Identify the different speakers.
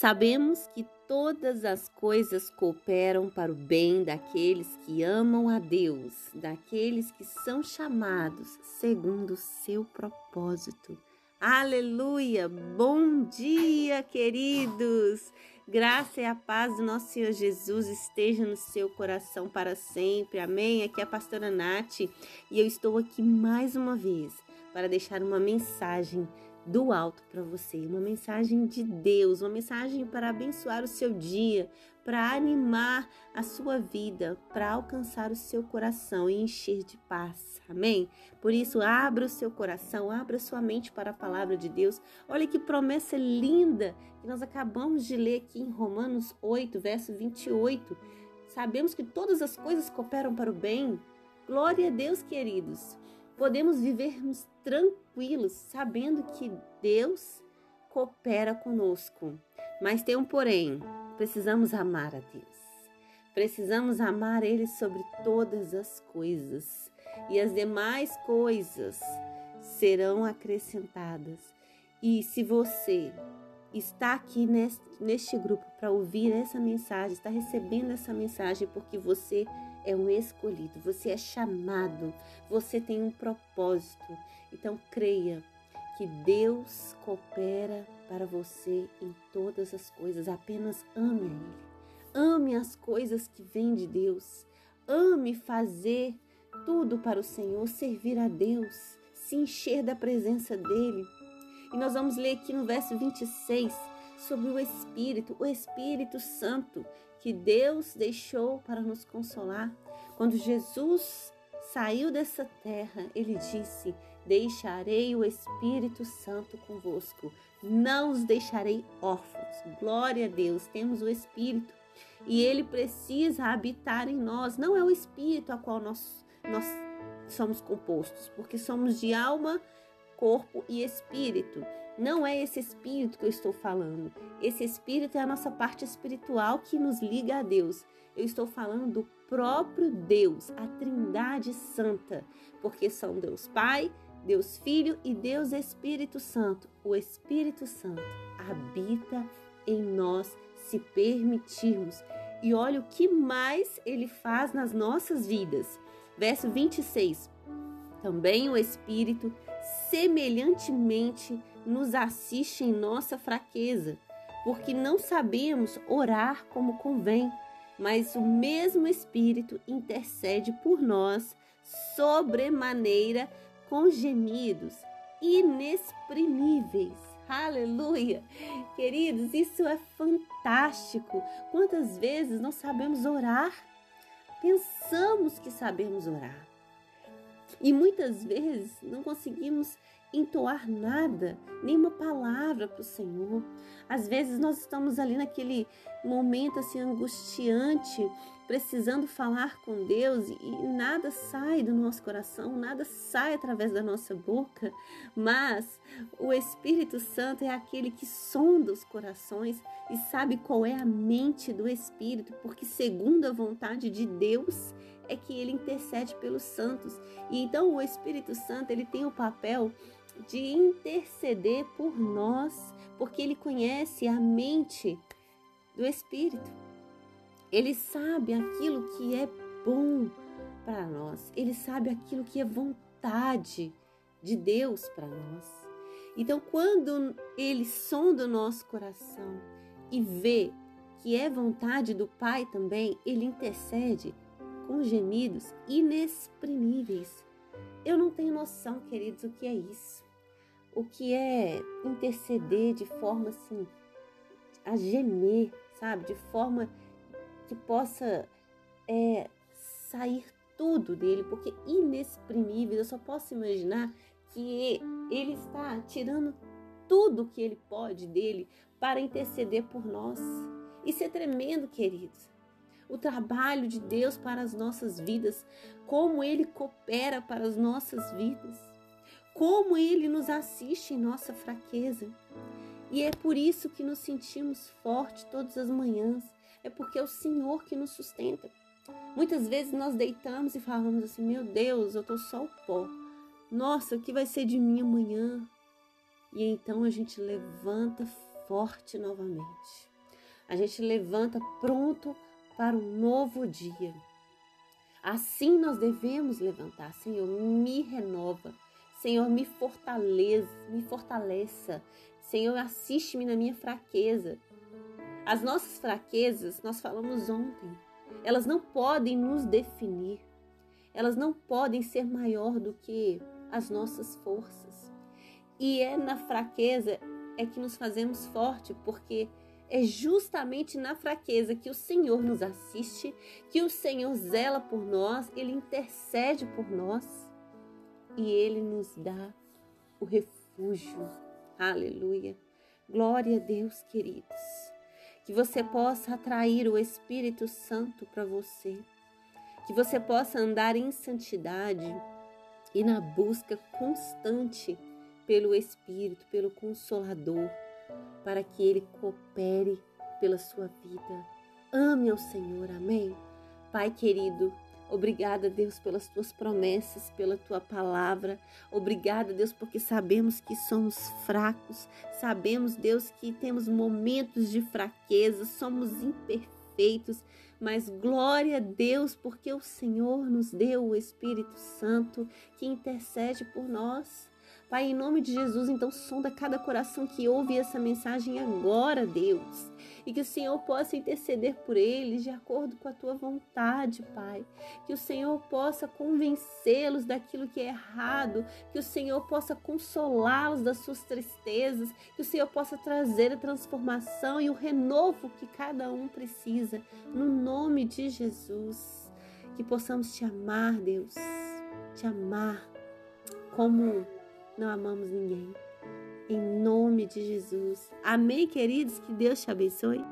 Speaker 1: Sabemos que todas as coisas cooperam para o bem daqueles que amam a Deus, daqueles que são chamados segundo o seu propósito. Aleluia! Bom dia, queridos! Graça e a paz do nosso Senhor Jesus esteja no seu coração para sempre. Amém? Aqui é a pastora Nath e eu estou aqui mais uma vez para deixar uma mensagem do alto para você, uma mensagem de Deus, uma mensagem para abençoar o seu dia, para animar a sua vida, para alcançar o seu coração e encher de paz. Amém? Por isso, abra o seu coração, abra sua mente para a palavra de Deus. Olha que promessa linda que nós acabamos de ler aqui em Romanos 8, verso 28. Sabemos que todas as coisas cooperam para o bem. Glória a Deus, queridos podemos vivermos tranquilos, sabendo que Deus coopera conosco. Mas tem um porém: precisamos amar a Deus. Precisamos amar Ele sobre todas as coisas, e as demais coisas serão acrescentadas. E se você está aqui neste, grupo para ouvir essa mensagem, está recebendo essa mensagem porque você é um escolhido, você é chamado, você tem um propósito. Então creia que Deus coopera para você em todas as coisas. Apenas ame a Ele. Ame as coisas que vêm de Deus. Ame fazer tudo para o Senhor, servir a Deus, se encher da presença dEle. E nós vamos ler aqui no verso 26 sobre o Espírito, o Espírito Santo, que Deus deixou para nos consolar. Quando Jesus saiu dessa terra, ele disse: Deixarei o Espírito Santo convosco, não os deixarei órfãos. Glória a Deus, temos o Espírito e ele precisa habitar em nós. Não é o Espírito a qual nós, nós somos compostos, porque somos de alma, corpo e espírito. Não é esse espírito que eu estou falando. Esse espírito é a nossa parte espiritual que nos liga a Deus. Eu estou falando do próprio Deus, a Trindade Santa, porque são Deus Pai, Deus Filho e Deus Espírito Santo. O Espírito Santo habita em nós se permitirmos. E olha o que mais ele faz nas nossas vidas. Verso 26. Também o Espírito semelhantemente nos assiste em nossa fraqueza, porque não sabemos orar como convém, mas o mesmo Espírito intercede por nós sobremaneira com gemidos inexprimíveis. Aleluia! Queridos, isso é fantástico. Quantas vezes nós sabemos orar? Pensamos que sabemos orar. E muitas vezes não conseguimos entoar nada, nenhuma palavra para o Senhor. Às vezes nós estamos ali naquele momento assim angustiante, precisando falar com Deus e nada sai do nosso coração, nada sai através da nossa boca, mas o Espírito Santo é aquele que sonda os corações e sabe qual é a mente do Espírito, porque segundo a vontade de Deus é que ele intercede pelos santos. E então o Espírito Santo, ele tem o papel de interceder por nós, porque ele conhece a mente do Espírito. Ele sabe aquilo que é bom para nós, ele sabe aquilo que é vontade de Deus para nós. Então, quando ele sonda o nosso coração e vê que é vontade do Pai também, ele intercede com gemidos inexprimíveis. Eu não tenho noção, queridos, o que é isso o que é interceder de forma assim a gemer, sabe? De forma que possa é, sair tudo dele, porque inexprimível, eu só posso imaginar que ele está tirando tudo que ele pode dele para interceder por nós. Isso é tremendo, queridos. O trabalho de Deus para as nossas vidas, como ele coopera para as nossas vidas como Ele nos assiste em nossa fraqueza. E é por isso que nos sentimos fortes todas as manhãs. É porque é o Senhor que nos sustenta. Muitas vezes nós deitamos e falamos assim: Meu Deus, eu tô só o pó. Nossa, o que vai ser de mim amanhã? E então a gente levanta forte novamente. A gente levanta pronto para um novo dia. Assim nós devemos levantar, Senhor, me renova. Senhor, me fortaleza, me fortaleça. Senhor, assiste-me na minha fraqueza. As nossas fraquezas, nós falamos ontem, elas não podem nos definir. Elas não podem ser maior do que as nossas forças. E é na fraqueza é que nos fazemos forte, porque é justamente na fraqueza que o Senhor nos assiste, que o Senhor zela por nós, ele intercede por nós e ele nos dá o refúgio. Aleluia. Glória a Deus, queridos. Que você possa atrair o Espírito Santo para você. Que você possa andar em santidade e na busca constante pelo Espírito, pelo Consolador para que Ele coopere pela sua vida. Ame ao Senhor, amém? Pai querido, Obrigada, Deus, pelas tuas promessas, pela tua palavra. Obrigada, Deus, porque sabemos que somos fracos. Sabemos, Deus, que temos momentos de fraqueza, somos imperfeitos. Mas glória a Deus, porque o Senhor nos deu o Espírito Santo que intercede por nós. Pai, em nome de Jesus, então sonda cada coração que ouve essa mensagem agora, Deus. E que o Senhor possa interceder por eles de acordo com a tua vontade, Pai. Que o Senhor possa convencê-los daquilo que é errado, que o Senhor possa consolá-los das suas tristezas, que o Senhor possa trazer a transformação e o renovo que cada um precisa, no nome de Jesus. Que possamos te amar, Deus, te amar como não amamos ninguém. Em nome de Jesus. Amém, queridos? Que Deus te abençoe.